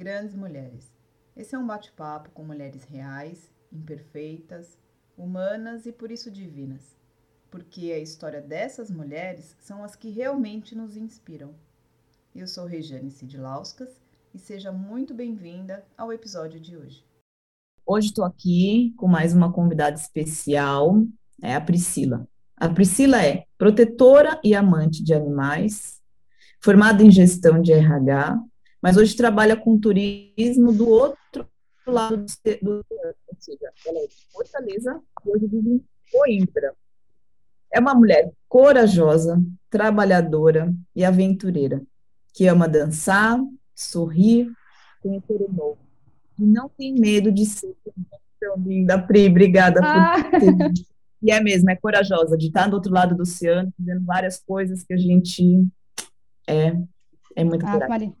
Grandes Mulheres. Esse é um bate-papo com mulheres reais, imperfeitas, humanas e por isso divinas. Porque a história dessas mulheres são as que realmente nos inspiram. Eu sou Regiane Sidlauskas e seja muito bem-vinda ao episódio de hoje. Hoje estou aqui com mais uma convidada especial, é a Priscila. A Priscila é protetora e amante de animais, formada em gestão de RH, mas hoje trabalha com turismo do outro lado do, do ou seja, ela é de Fortaleza e hoje vive em Coimbra. É uma mulher corajosa, trabalhadora e aventureira, que ama dançar, sorrir, conhecer o novo. E não tem medo de ser tão linda, Pri, obrigada ah. por ter. E é mesmo, é corajosa, de estar do outro lado do oceano, fazendo várias coisas que a gente é, é muito ah, coragem.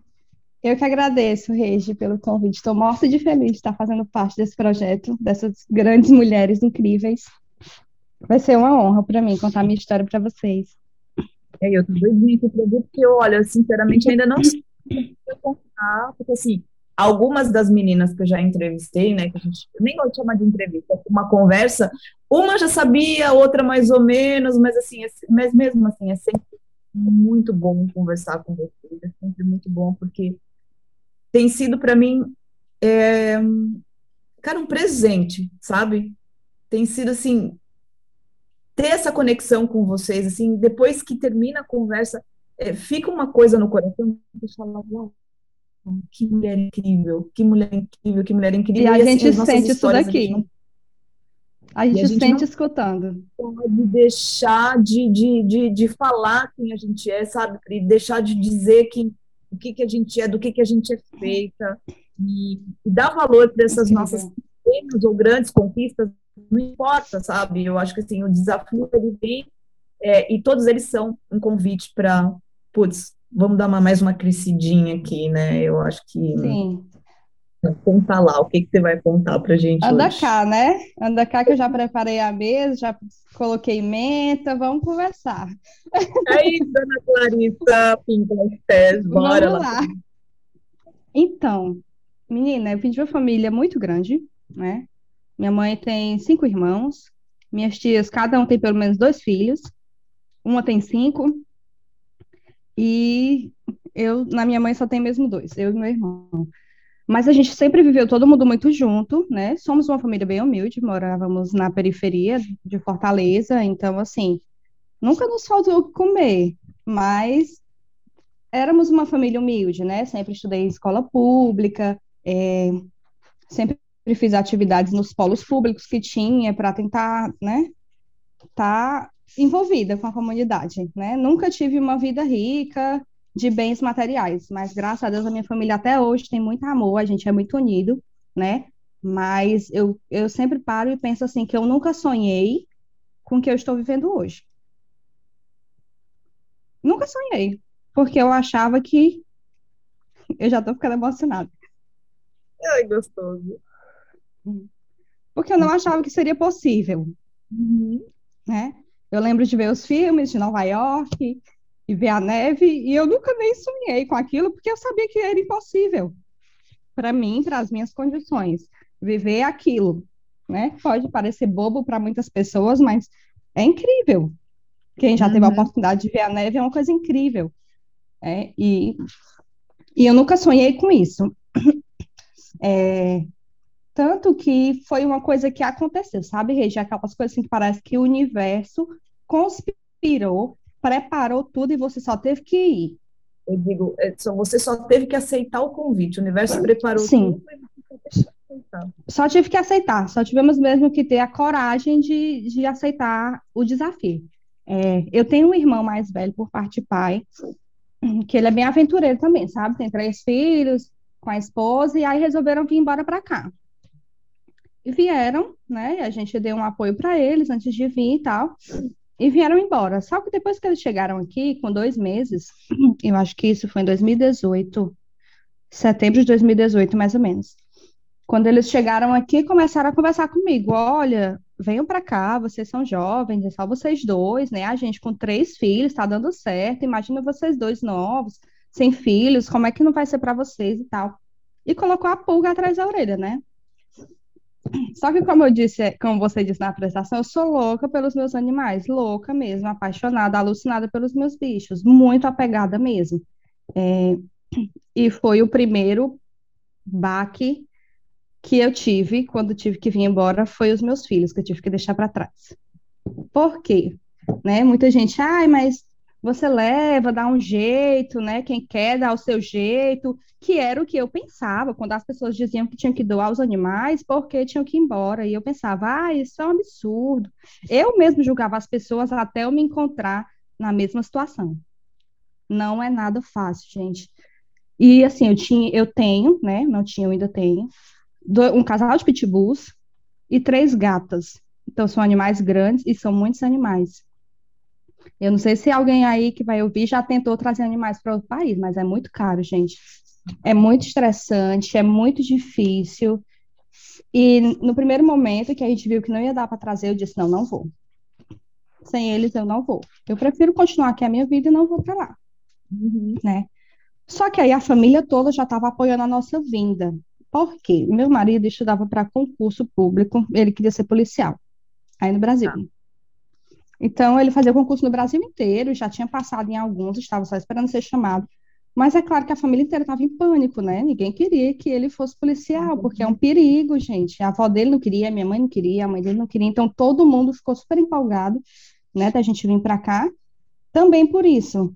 Eu que agradeço, Regi, pelo convite. Estou morta de feliz de estar fazendo parte desse projeto, dessas grandes mulheres incríveis. Vai ser uma honra para mim contar minha história para vocês. É, eu estou doidinha aqui para ver, porque, olha, sinceramente, ainda não sei contar, porque, assim, algumas das meninas que eu já entrevistei, né, que a gente nem gosto de chamar de entrevista, uma conversa, uma já sabia, outra mais ou menos, mas, assim, é, mas mesmo assim, é sempre muito bom conversar com vocês, é sempre muito bom, porque tem sido para mim, é, cara, um presente, sabe? Tem sido assim ter essa conexão com vocês, assim, depois que termina a conversa, é, fica uma coisa no coração uau, que mulher incrível, que mulher incrível, que mulher incrível. E a e, assim, gente sente isso daqui. A gente, a gente sente escutando. Pode deixar de, de, de, de falar quem a gente é, sabe? E deixar de dizer que o que, que a gente é, do que, que a gente é feita, e, e dar valor para essas nossas pequenas ou grandes conquistas, não importa, sabe? Eu acho que assim, o desafio ele vem, é, e todos eles são um convite para, putz, vamos dar uma, mais uma crescidinha aqui, né? Eu acho que. Sim. Conta lá, o que, que você vai contar pra gente Anda hoje? cá, né? Anda cá que eu já preparei a mesa, já coloquei menta, vamos conversar. Aí, dona Clarissa, pinta os pés, bora vamos lá. lá. Então, menina, eu vim de uma família muito grande, né? Minha mãe tem cinco irmãos, minhas tias, cada um tem pelo menos dois filhos, uma tem cinco, e eu, na minha mãe, só tem mesmo dois, eu e meu irmão. Mas a gente sempre viveu todo mundo muito junto, né? Somos uma família bem humilde, morávamos na periferia de Fortaleza, então, assim, nunca nos faltou comer, mas éramos uma família humilde, né? Sempre estudei em escola pública, é, sempre fiz atividades nos polos públicos que tinha para tentar, né? Tá envolvida com a comunidade, né? Nunca tive uma vida rica, de bens materiais, mas graças a Deus a minha família até hoje tem muito amor, a gente é muito unido, né? Mas eu, eu sempre paro e penso assim que eu nunca sonhei com o que eu estou vivendo hoje. Nunca sonhei, porque eu achava que eu já estou ficando emocionada. Ai, gostoso. Porque eu não achava que seria possível, uhum. né? Eu lembro de ver os filmes de Nova York, e ver a neve, e eu nunca nem sonhei com aquilo, porque eu sabia que era impossível para mim, para as minhas condições, viver aquilo, né? Pode parecer bobo para muitas pessoas, mas é incrível. Quem já uhum. teve a uhum. oportunidade de ver a neve é uma coisa incrível. É, e, e eu nunca sonhei com isso. É, tanto que foi uma coisa que aconteceu, sabe, Regi? Aquelas coisas assim que parece que o universo conspirou preparou tudo e você só teve que ir. Eu digo, é, você só teve que aceitar o convite, o universo preparou Sim. tudo Só tive que aceitar, só tivemos mesmo que ter a coragem de, de aceitar o desafio. É, eu tenho um irmão mais velho por parte de pai, que ele é bem aventureiro também, sabe? Tem três filhos com a esposa, e aí resolveram vir embora para cá. E vieram, né? A gente deu um apoio para eles antes de vir e tal e vieram embora. Só que depois que eles chegaram aqui, com dois meses, eu acho que isso foi em 2018, setembro de 2018, mais ou menos. Quando eles chegaram aqui, começaram a conversar comigo. Olha, venham para cá, vocês são jovens, é só vocês dois, né? A gente com três filhos, tá dando certo. Imagina vocês dois novos, sem filhos, como é que não vai ser para vocês e tal. e colocou a pulga atrás da orelha, né? Só que, como eu disse, como você disse na apresentação, eu sou louca pelos meus animais, louca mesmo, apaixonada, alucinada pelos meus bichos, muito apegada mesmo. É, e foi o primeiro baque que eu tive quando tive que vir embora, foi os meus filhos, que eu tive que deixar para trás. Por quê? Né? Muita gente, ai, mas você leva, dá um jeito, né? Quem quer dá o seu jeito, que era o que eu pensava quando as pessoas diziam que tinham que doar os animais porque tinham que ir embora. E eu pensava, ah, isso é um absurdo. Eu mesmo julgava as pessoas até eu me encontrar na mesma situação. Não é nada fácil, gente. E assim, eu tinha, eu tenho, né? Não tinha, eu ainda tenho, um casal de pitbulls e três gatas. Então são animais grandes e são muitos animais. Eu não sei se alguém aí que vai ouvir já tentou trazer animais para outro país, mas é muito caro, gente. É muito estressante, é muito difícil. E no primeiro momento que a gente viu que não ia dar para trazer, eu disse: não, não vou. Sem eles eu não vou. Eu prefiro continuar aqui a minha vida e não vou para lá. Uhum. Né? Só que aí a família toda já estava apoiando a nossa vinda. Por quê? Meu marido estudava para concurso público, ele queria ser policial, aí no Brasil. Ah. Então, ele fazia concurso no Brasil inteiro, já tinha passado em alguns, estava só esperando ser chamado. Mas é claro que a família inteira estava em pânico, né? Ninguém queria que ele fosse policial, porque é um perigo, gente. A avó dele não queria, a minha mãe não queria, a mãe dele não queria. Então, todo mundo ficou super empolgado, né, da gente vir para cá. Também por isso,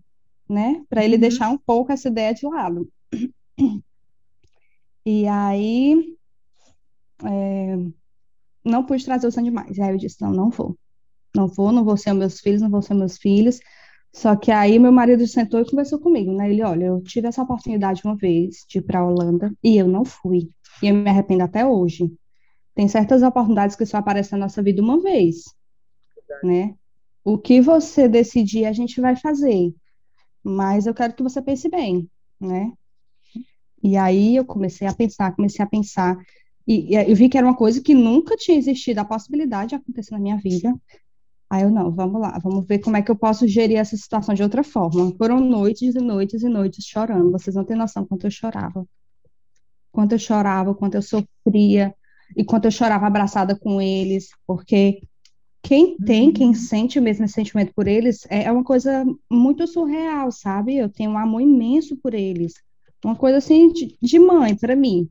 né? Para ele uhum. deixar um pouco essa ideia de lado. E aí, é, não pude trazer os animais. E aí eu disse, não, não vou não vou, não vou ser meus filhos, não vou ser meus filhos. Só que aí meu marido sentou e conversou comigo, né? Ele, olha, eu tive essa oportunidade uma vez de ir para a Holanda e eu não fui. E eu me arrependo até hoje. Tem certas oportunidades que só aparecem na nossa vida uma vez, né? O que você decidir, a gente vai fazer. Mas eu quero que você pense bem, né? E aí eu comecei a pensar, comecei a pensar, e, e eu vi que era uma coisa que nunca tinha existido a possibilidade de acontecer na minha vida. Aí eu, não, vamos lá, vamos ver como é que eu posso gerir essa situação de outra forma. Foram noites e noites e noites chorando, vocês não têm noção quanto eu chorava. Quanto eu chorava, quanto eu sofria, e quanto eu chorava abraçada com eles, porque quem tem, quem uhum. sente o mesmo sentimento por eles, é, é uma coisa muito surreal, sabe? Eu tenho um amor imenso por eles. Uma coisa assim de, de mãe para mim,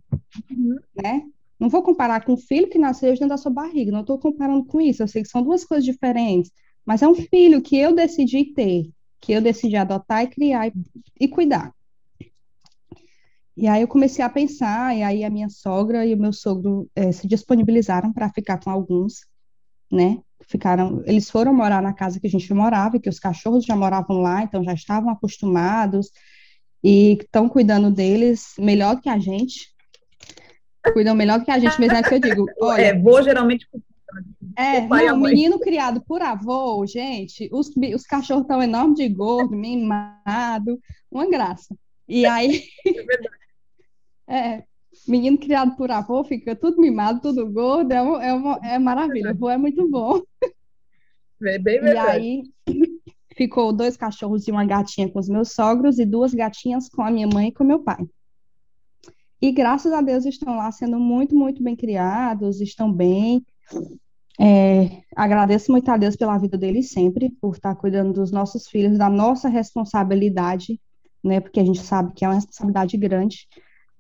uhum. né? Não vou comparar com o filho que nasceu dentro da sua barriga, não estou comparando com isso, eu sei que são duas coisas diferentes, mas é um filho que eu decidi ter, que eu decidi adotar e criar e, e cuidar. E aí eu comecei a pensar, e aí a minha sogra e o meu sogro é, se disponibilizaram para ficar com alguns, né? Ficaram, eles foram morar na casa que a gente morava, que os cachorros já moravam lá, então já estavam acostumados e estão cuidando deles melhor que a gente, cuidam melhor do que a gente mesmo, é que eu digo. Olha, é, vou geralmente. É, não, menino criado por avô, gente, os, os cachorros estão enormes de gordo, mimado, uma graça. E aí. É verdade. É, menino criado por avô fica tudo mimado, tudo gordo, é, uma, é, uma, é maravilha, avô é muito bom. É bem verdade. E aí ficou dois cachorros e uma gatinha com os meus sogros e duas gatinhas com a minha mãe e com meu pai. E graças a Deus estão lá sendo muito, muito bem criados, estão bem. É, agradeço muito a Deus pela vida deles sempre, por estar cuidando dos nossos filhos, da nossa responsabilidade, né? Porque a gente sabe que é uma responsabilidade grande,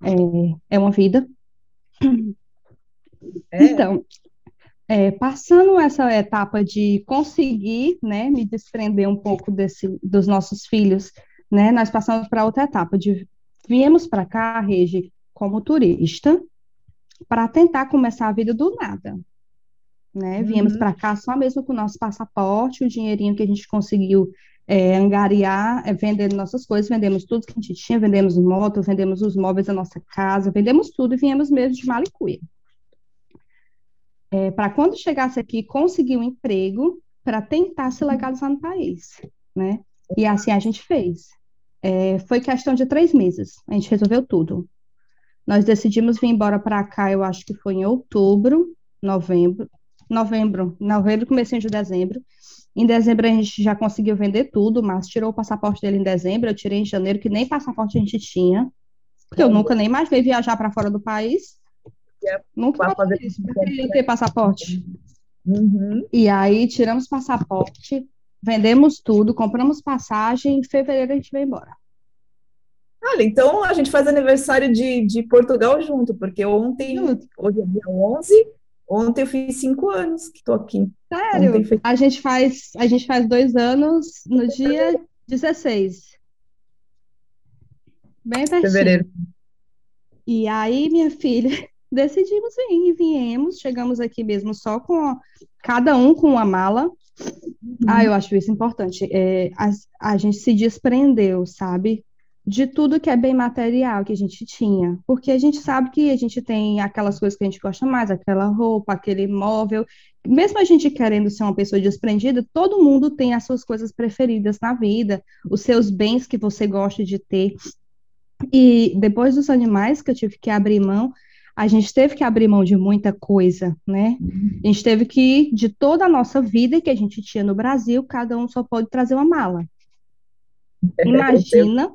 é, é uma vida. É. Então, é, passando essa etapa de conseguir, né, me desprender um pouco desse, dos nossos filhos, né, nós passamos para outra etapa de viemos para cá, Regi, como turista para tentar começar a vida do nada. Né? Uhum. Viemos para cá só mesmo com o nosso passaporte, o dinheirinho que a gente conseguiu é, angariar, é, vendendo nossas coisas, vendemos tudo que a gente tinha, vendemos moto, vendemos os móveis da nossa casa, vendemos tudo e viemos mesmo de Malicuia. É, para quando chegasse aqui, conseguir um emprego para tentar se legalizar no país, né? E assim a gente fez. É, foi questão de três meses, a gente resolveu tudo. Nós decidimos vir embora para cá, eu acho que foi em outubro, novembro, novembro, novembro, comecinho de dezembro. Em dezembro a gente já conseguiu vender tudo, mas tirou o passaporte dele em dezembro, eu tirei em janeiro, que nem passaporte a gente tinha. porque eu nunca nem imaginei viajar para fora do país. É, Nunca fazer isso, eu ter passaporte. Uhum. E aí tiramos passaporte, vendemos tudo, compramos passagem, em fevereiro a gente veio embora. Olha, então a gente faz aniversário de, de Portugal junto, porque ontem, hoje é dia 11, ontem eu fiz cinco anos que estou aqui. Sério? Foi- A gente faz, a gente faz dois anos no dia 16. Bem pertinho. Fevereiro. E aí, minha filha, decidimos vir e viemos. Chegamos aqui mesmo só com a- cada um com uma mala. Ah, eu acho isso importante. É, a, a gente se desprendeu, sabe? De tudo que é bem material que a gente tinha. Porque a gente sabe que a gente tem aquelas coisas que a gente gosta mais, aquela roupa, aquele móvel. Mesmo a gente querendo ser uma pessoa desprendida, todo mundo tem as suas coisas preferidas na vida, os seus bens que você gosta de ter. E depois dos animais que eu tive que abrir mão, a gente teve que abrir mão de muita coisa, né? A gente teve que, de toda a nossa vida que a gente tinha no Brasil, cada um só pode trazer uma mala. Imagina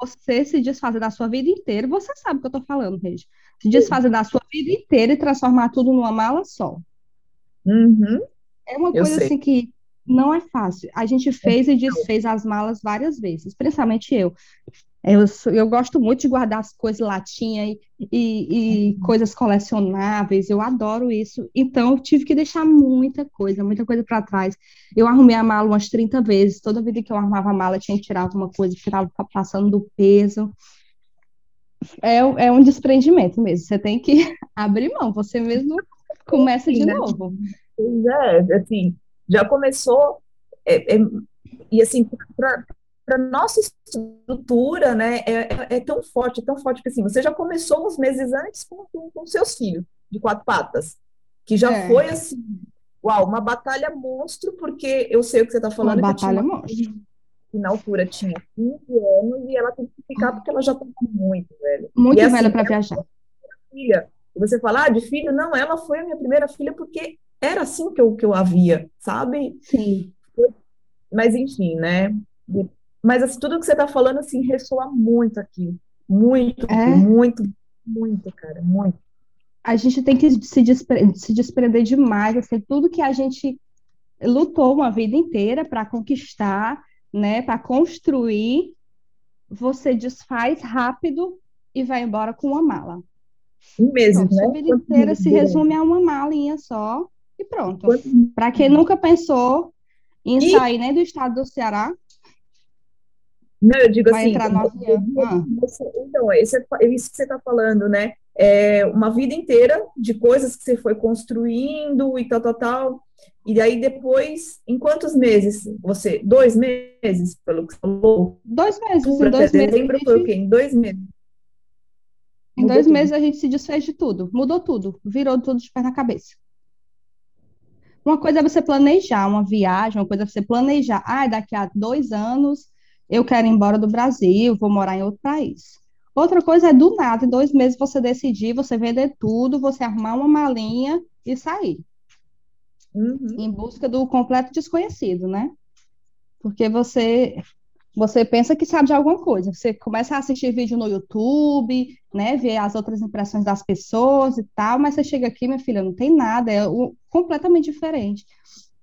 você se desfazer da sua vida inteira, você sabe o que eu tô falando, Regi. Se desfazer da sua vida inteira e transformar tudo numa mala só. Uhum. É uma Eu coisa sei. assim que não é fácil. A gente fez e desfez as malas várias vezes, principalmente eu. Eu, sou- eu gosto muito de guardar as coisas latinha e, e, e coisas colecionáveis, eu adoro isso. Então, eu tive que deixar muita coisa, muita coisa para trás. Eu arrumei a mala umas 30 vezes, toda vida que eu arrumava a mala, eu tinha que tirar alguma coisa, estava passando do peso. É, é um desprendimento mesmo, você tem que abrir mão, você mesmo começa de né? novo. Pois é, assim, já começou, é, é, e assim, para nossa estrutura, né, é, é, é tão forte, é tão forte que assim, você já começou uns meses antes com, com, com seus filhos, de quatro patas, que já É. foi assim, uau, uma batalha monstro, porque eu sei o que você está Uma falando, tinha batalha uma monstro. que na altura tinha 15 anos e ela teve que ficar porque ela já estava muito velha. Muito E assim, velha para viajar. filha. E você fala, ah, de filho? Não, ela foi a minha primeira filha porque era assim que eu, que eu a via, sabe? Sim. Mas enfim, né? Mas assim, tudo que você tá falando, assim, ressoa muito aqui. Muito, É? muito, muito, cara, muito. a gente tem que se, despre- se desprender demais, assim, tudo que a gente lutou uma vida inteira para conquistar, né, para construir, você desfaz rápido e vai embora com uma mala. Em meses, Pronto, né? sua vida inteira se resume a uma malinha só e pronto. Para quem nunca pensou em E- sair nem do estado do Ceará, Não, eu digo vai assim, entrar no avião. Ah, você- então, isso é, é isso que você está falando, né? É uma vida inteira de coisas que você foi construindo e tal, tal, tal. E aí depois, em quantos meses você? Dois meses, pelo que você falou? dois meses, em dois meses, a dezembro foi o gente- quê? Em dois meses. Em Mudou dois tudo. meses a gente se desfez de tudo, mudou tudo, virou tudo de pé na cabeça. Uma coisa é você planejar uma viagem, uma coisa é você planejar, ah, daqui a dois anos eu quero ir embora do Brasil, vou morar em outro país. Outra coisa é do nada, em dois meses você decidir, você vender tudo, você arrumar uma malinha e sair, Uhum. em busca do completo desconhecido, né? Porque você você pensa que sabe de alguma coisa. Você começa a assistir vídeo no YouTube, né, ver as outras impressões das pessoas e tal, mas você chega aqui, minha filha, não tem nada, é completamente diferente.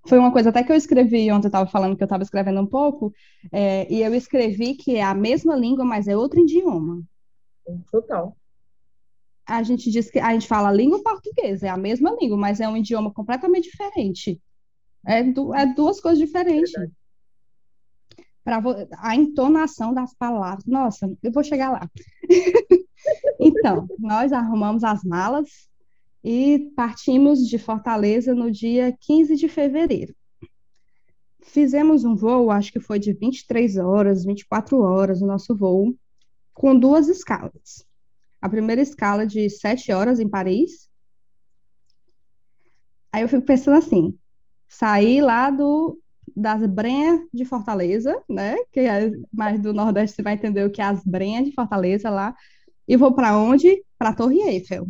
Foi uma coisa até que eu escrevi ontem, eu estava falando que eu estava escrevendo um pouco, é, e eu escrevi que é a mesma língua, mas é outro idioma. Total. A gente diz que a gente fala a língua portuguesa, é a mesma língua, mas é um idioma completamente diferente. É, du- é duas coisas diferentes. Pra vo- a entonação das palavras. Nossa, eu vou chegar lá. Então, nós arrumamos as malas e partimos de Fortaleza no dia 15 de fevereiro. Fizemos um voo, acho que foi de 23 horas, 24 horas o nosso voo, com duas escalas. A primeira escala de 7 horas em Paris. Aí eu fico pensando assim, saí lá do das Brenhas de Fortaleza, né? Que é mais do Nordeste você vai entender o que é as Brenhas de Fortaleza lá. E vou para onde? Para a Torre Eiffel.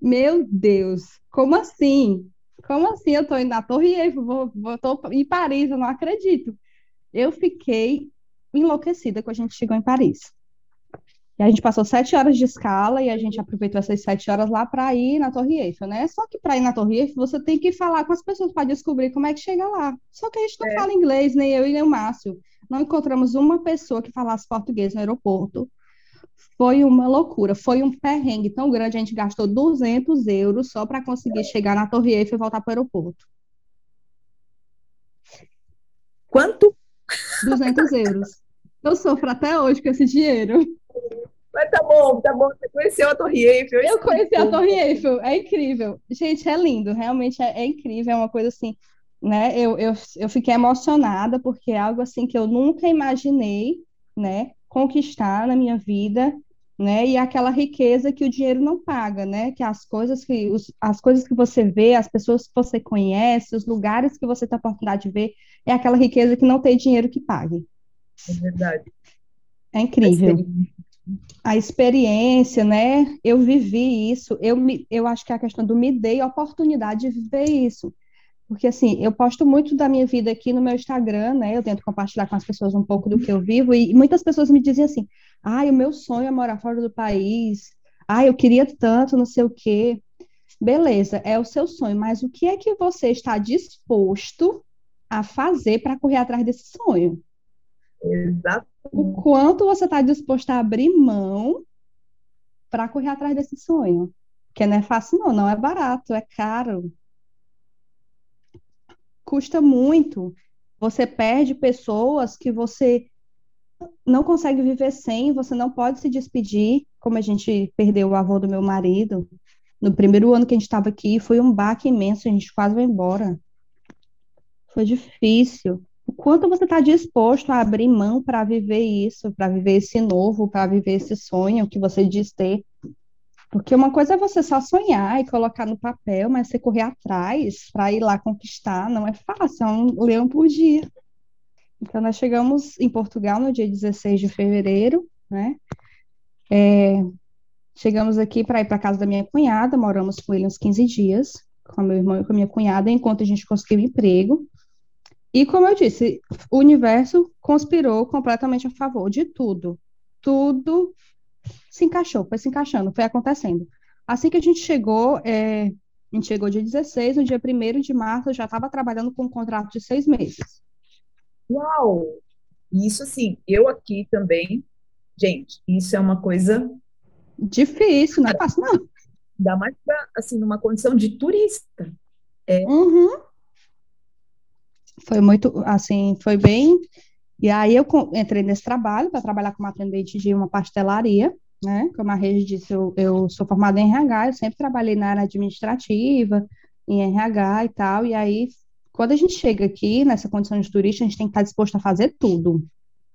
Meu Deus, como assim? Como assim eu tô indo na Torre Eiffel? Vou, vou, tô em Paris, eu não acredito. Eu fiquei enlouquecida quando a gente chegou em Paris. E a gente passou sete horas de escala e a gente aproveitou essas sete horas lá para ir na Torre Eiffel, né? Só que para ir na Torre Eiffel você tem que falar com as pessoas para descobrir como é que chega lá. Só que a gente não é. fala inglês, nem eu e nem o Márcio. Não encontramos uma pessoa que falasse português no aeroporto. Foi uma loucura, foi um perrengue tão grande, a gente gastou 200 euros só para conseguir chegar na Torre Eiffel e voltar para o aeroporto. Quanto? 200 euros. Eu sofro até hoje com esse dinheiro. Mas tá bom, tá bom. Você conheceu a Torre Eiffel. Eu conheci a Torre Eiffel. É incrível. Gente, é lindo. Realmente é, é incrível. É uma coisa assim, né? Eu, eu, eu fiquei emocionada porque é algo assim que eu nunca imaginei, né? Conquistar na minha vida, né? E aquela riqueza que o dinheiro não paga, né? Que as coisas que os, as coisas que você vê, as pessoas que você conhece, os lugares que você tem a oportunidade de ver, é aquela riqueza que não tem dinheiro que pague. É verdade. É incrível. A experiência, né? Eu vivi isso. Eu, me, eu acho que é a questão do me dei a oportunidade de viver isso. Porque, assim, eu posto muito da minha vida aqui no meu Instagram, né? Eu tento compartilhar com as pessoas um pouco do que eu vivo. E muitas pessoas me dizem assim: ah, o meu sonho é morar fora do país. Ah, eu queria tanto, não sei o quê. Beleza, é o seu sonho, mas o que é que você está disposto a fazer para correr atrás desse sonho? Exato. O quanto você está disposto a abrir mão para correr atrás desse sonho? Porque não é fácil, não, não é barato, é caro. Custa muito. Você perde pessoas que você não consegue viver sem, você não pode se despedir, como a gente perdeu o avô do meu marido. No primeiro ano que a gente estava aqui, foi um baque imenso, a gente quase foi embora. Foi difícil o quanto você está disposto a abrir mão para viver isso, para viver esse novo, para viver esse sonho que você diz ter. Porque uma coisa é você só sonhar e colocar no papel, mas você correr atrás para ir lá conquistar não é fácil, é um leão por dia. Então, nós chegamos em Portugal no dia 16 de fevereiro, né? É, chegamos aqui para ir para casa da minha cunhada, moramos com ele uns 15 dias, com meu irmão e com a minha cunhada, enquanto a gente conseguiu emprego. E como eu disse, o universo conspirou completamente a favor de tudo. Tudo se encaixou, foi se encaixando, foi acontecendo. Assim que a gente chegou, é, a gente chegou dia 16, no dia 1 de março, eu já estava trabalhando com um contrato de seis meses. Uau! Isso, assim, eu aqui também, gente, isso é uma coisa... Difícil, não é fácil, não. Ainda mais, pra, assim, numa condição de turista. É, uhum. Foi muito, assim, foi bem. E aí eu entrei nesse trabalho para trabalhar como atendente de uma pastelaria, né? Como a Rede disse, eu, eu sou formada em RH, eu sempre trabalhei na área administrativa, em RH e tal. E aí, quando a gente chega aqui, nessa condição de turista, a gente tem que estar disposto a fazer tudo.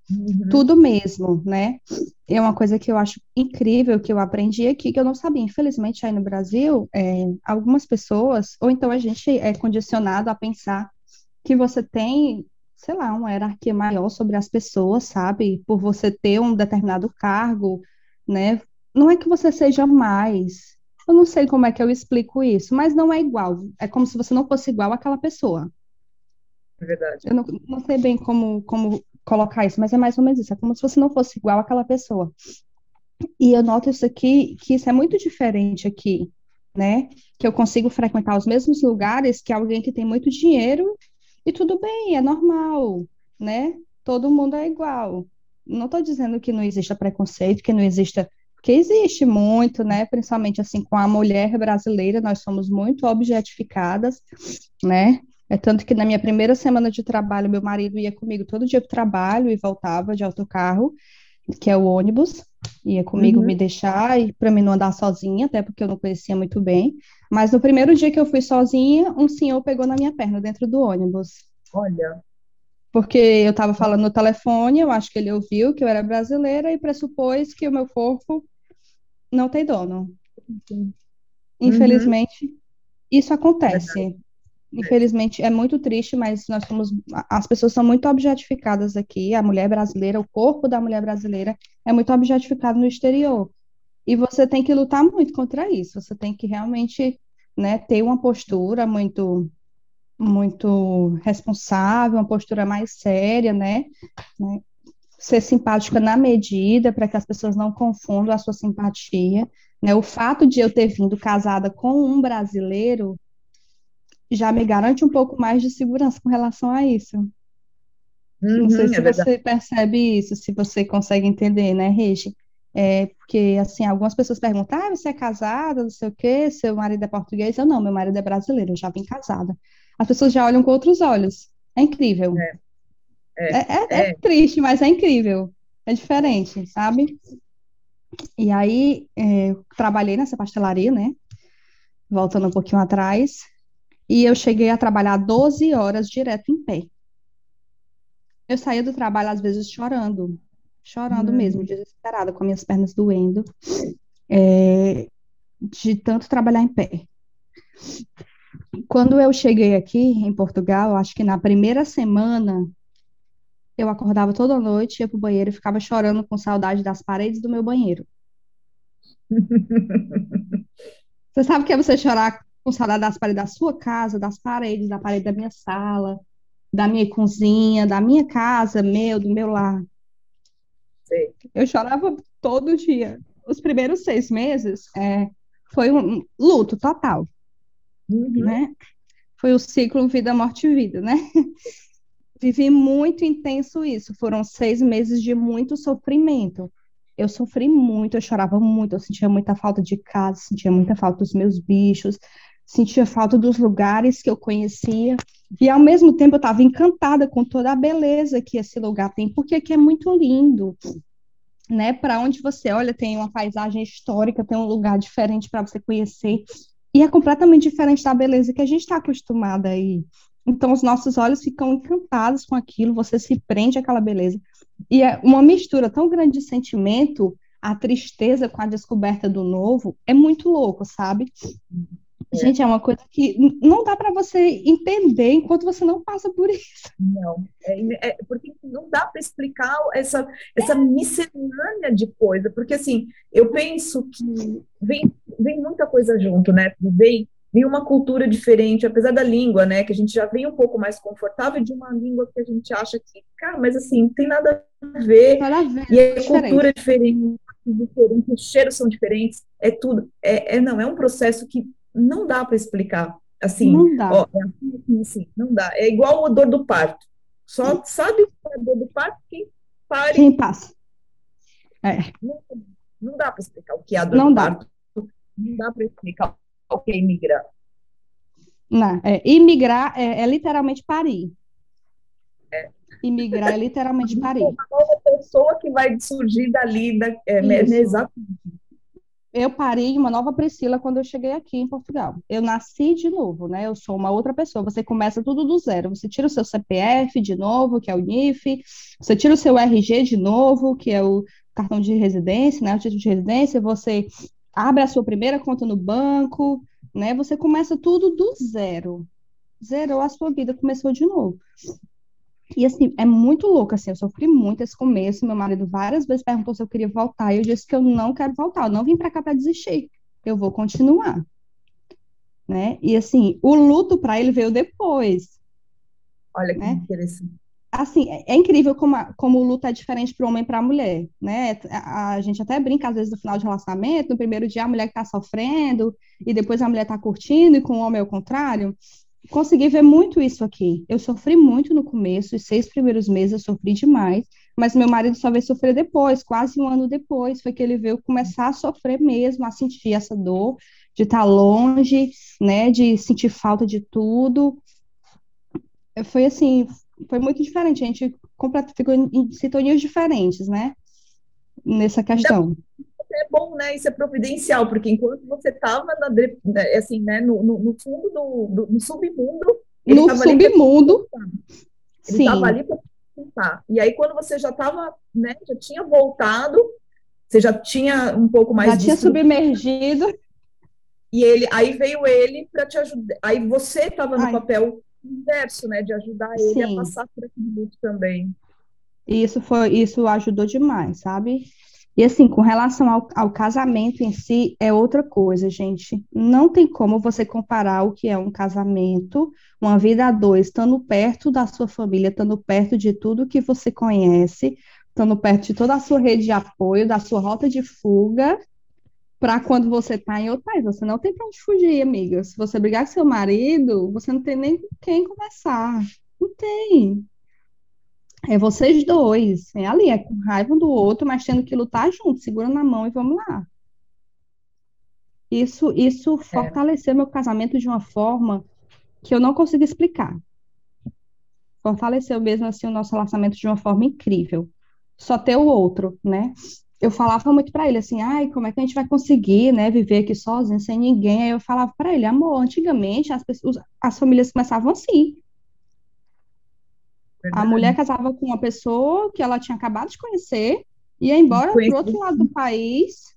Uhum. Tudo mesmo, né? É uma coisa que eu acho incrível que eu aprendi aqui, que eu não sabia. Infelizmente, aí no Brasil, é, algumas pessoas, ou então a gente é condicionado a pensar que você tem, sei lá, uma hierarquia maior sobre as pessoas, sabe? Por você ter um determinado cargo, né? Não é que você seja mais. Eu não sei como é que eu explico isso, mas não é igual. É como se você não fosse igual àquela pessoa. É verdade. Eu não, não sei bem como, como colocar isso, mas é mais ou menos isso. É como se você não fosse igual àquela pessoa. E eu noto isso aqui, que isso é muito diferente aqui, né? Que eu consigo frequentar os mesmos lugares que alguém que tem muito dinheiro e tudo bem, é normal, né? Todo mundo é igual. Não estou dizendo que não exista preconceito, que não exista, porque existe muito, né? Principalmente assim com a mulher brasileira, nós somos muito objetificadas, né? É tanto que na minha primeira semana de trabalho, meu marido ia comigo todo dia para o trabalho e voltava de autocarro, que é o ônibus, ia comigo uhum. me deixar e para mim não andar sozinha, até porque eu não conhecia muito bem. Mas no primeiro dia que eu fui sozinha, um senhor pegou na minha perna dentro do ônibus. Olha. Porque eu estava falando no telefone, eu acho que ele ouviu que eu era brasileira e pressupôs que o meu corpo não tem dono. Uhum. Infelizmente, isso acontece. Infelizmente, é muito triste, mas nós somos. As pessoas são muito objetificadas aqui. A mulher brasileira, o corpo da mulher brasileira é muito objetificado no exterior. E você tem que lutar muito contra isso. Você tem que realmente né, ter uma postura muito muito responsável, uma postura mais séria, né? né? ser simpática na medida, para que as pessoas não confundam a sua simpatia. Né? O fato de eu ter vindo casada com um brasileiro já me garante um pouco mais de segurança com relação a isso. Uhum, não sei se é você percebe isso, se você consegue entender, né, Regi? É, porque, assim, algumas pessoas perguntam, ah, você é casada, não sei o quê, seu marido é português? Eu não, meu marido é brasileiro, eu já vim casada. As pessoas já olham com outros olhos. É incrível. É, é, é, é, é triste, mas é incrível. É diferente, sabe? E aí, é, trabalhei nessa pastelaria, né? Voltando um pouquinho atrás. E eu cheguei a trabalhar 12 horas direto em pé. Eu saía do trabalho, às vezes, chorando. Chorando hum. mesmo, desesperada, com minhas pernas doendo. É, de tanto trabalhar em pé. Quando eu cheguei aqui em Portugal, acho que na primeira semana, eu acordava toda noite, ia pro banheiro e ficava chorando com saudade das paredes do meu banheiro. Você sabe o que é você chorar com saudade das paredes da sua casa, das paredes, da parede da minha sala, da minha cozinha, da minha casa, meu, do meu lar. Sim. Eu chorava todo dia. Os primeiros seis meses é, foi um luto total, uhum. né? Foi o ciclo vida, morte, vida, né? Vivi muito intenso isso. Foram seis meses de muito sofrimento. Eu sofri muito, eu chorava muito, eu sentia muita falta de casa, sentia muita falta dos meus bichos, sentia falta dos lugares que eu conhecia. E ao mesmo tempo eu estava encantada com toda a beleza que esse lugar tem, porque aqui é muito lindo. Né? Para onde você olha, tem uma paisagem histórica, tem um lugar diferente para você conhecer. E é completamente diferente da beleza que a gente está acostumada aí. Então, os nossos olhos ficam encantados com aquilo, você se prende àquela beleza. E é uma mistura tão grande de sentimento, a tristeza com a descoberta do novo, é muito louco, sabe? É. Gente, é uma coisa que não dá para você entender enquanto você não passa por isso. Não, é, é porque não dá para explicar essa, essa miscelânea de coisa, porque assim, eu penso que vem, vem muita coisa junto, né? Vem, vem uma cultura diferente, apesar da língua, né? Que a gente já vem um pouco mais confortável de uma língua que a gente acha que, cara, mas assim, tem nada a ver. Nada a ver e é, é cultura diferente, diferente, os cheiros são diferentes, é tudo. É, é não, é um processo que não dá para explicar. Assim, não dá. Ó, é assim, assim, assim, não dá. É igual a dor do parto. Só Sim. sabe o que é a dor do parto quem pare. Quem passa. É. Não, não dá para explicar o que é a dor não do dá. parto. Não dá para explicar o que é imigrar. Não, é, imigrar é, é literalmente parir. É. Imigrar é literalmente parir. Uma nova pessoa que vai surgir dali, da, é, exatamente eu parei uma nova Priscila quando eu cheguei aqui em Portugal. Eu nasci de novo, né? Eu sou uma outra pessoa. Você começa tudo do zero. Você tira o seu CPF de novo, que é o NIF. Você tira o seu RG de novo, que é o cartão de residência, né? O título de residência. Você abre a sua primeira conta no banco, né? Você começa tudo do zero. Zerou a sua vida, começou de novo. E assim, é muito louco, assim, eu sofri muito esse começo, meu marido várias vezes perguntou se eu queria voltar, e eu disse que eu não quero voltar, eu não vim para cá para desistir, eu vou continuar. Né? E assim, o luto para ele veio depois. Olha que né? interessante. Assim, é, é incrível como, a, como o luto é diferente para o homem e para a mulher, né? A, a, gente até brinca às vezes no final de relacionamento, no primeiro dia a mulher que está sofrendo e depois a mulher está curtindo e com o homem é o contrário consegui ver muito isso aqui. Eu sofri muito no começo, os seis primeiros meses eu sofri demais, mas meu marido só veio sofrer depois, quase um ano depois, foi que ele veio começar a sofrer mesmo, a sentir essa dor de estar longe, né, de sentir falta de tudo. Foi assim, foi muito diferente, a gente ficou em sintonias diferentes, né, nessa questão é bom, né? Isso é providencial, porque enquanto você estava né, assim, né, no, no, no fundo do, do no submundo, no submundo, ele estava ali para tentar. E aí, quando você já estava, né, já tinha voltado, você já tinha um pouco mais já tinha submergido. E ele, aí veio ele para te ajudar. Aí você estava no Ai. papel inverso, né, de ajudar ele Sim. a passar por aquele luto também. Isso foi, isso ajudou demais, sabe? E assim, com relação ao, ao, casamento em si, é outra coisa, gente. Não tem como você comparar o que é um casamento, uma vida a dois, estando perto da sua família, estando perto de tudo que você conhece, estando perto de toda a sua rede de apoio, da sua rota de fuga, para quando você está em outro país. Você não tem para onde fugir, amiga. Se você brigar com seu marido, você não tem nem com quem conversar. Não tem. É vocês dois. É ali, é com raiva um do outro, mas tendo que lutar junto, segurando a mão e vamos lá. Isso, isso é. fortaleceu meu casamento de uma forma que eu não consigo explicar. Fortaleceu mesmo assim o nosso relacionamento de uma forma incrível. Só ter o outro, né? Eu falava muito para ele assim, ai, como é que a gente vai conseguir, né, viver aqui sozinho, sem ninguém? Aí eu falava para ele, amor, antigamente as pessoas, as famílias começavam assim. Verdade. A mulher casava com uma pessoa que ela tinha acabado de conhecer, ia embora para o outro lado do país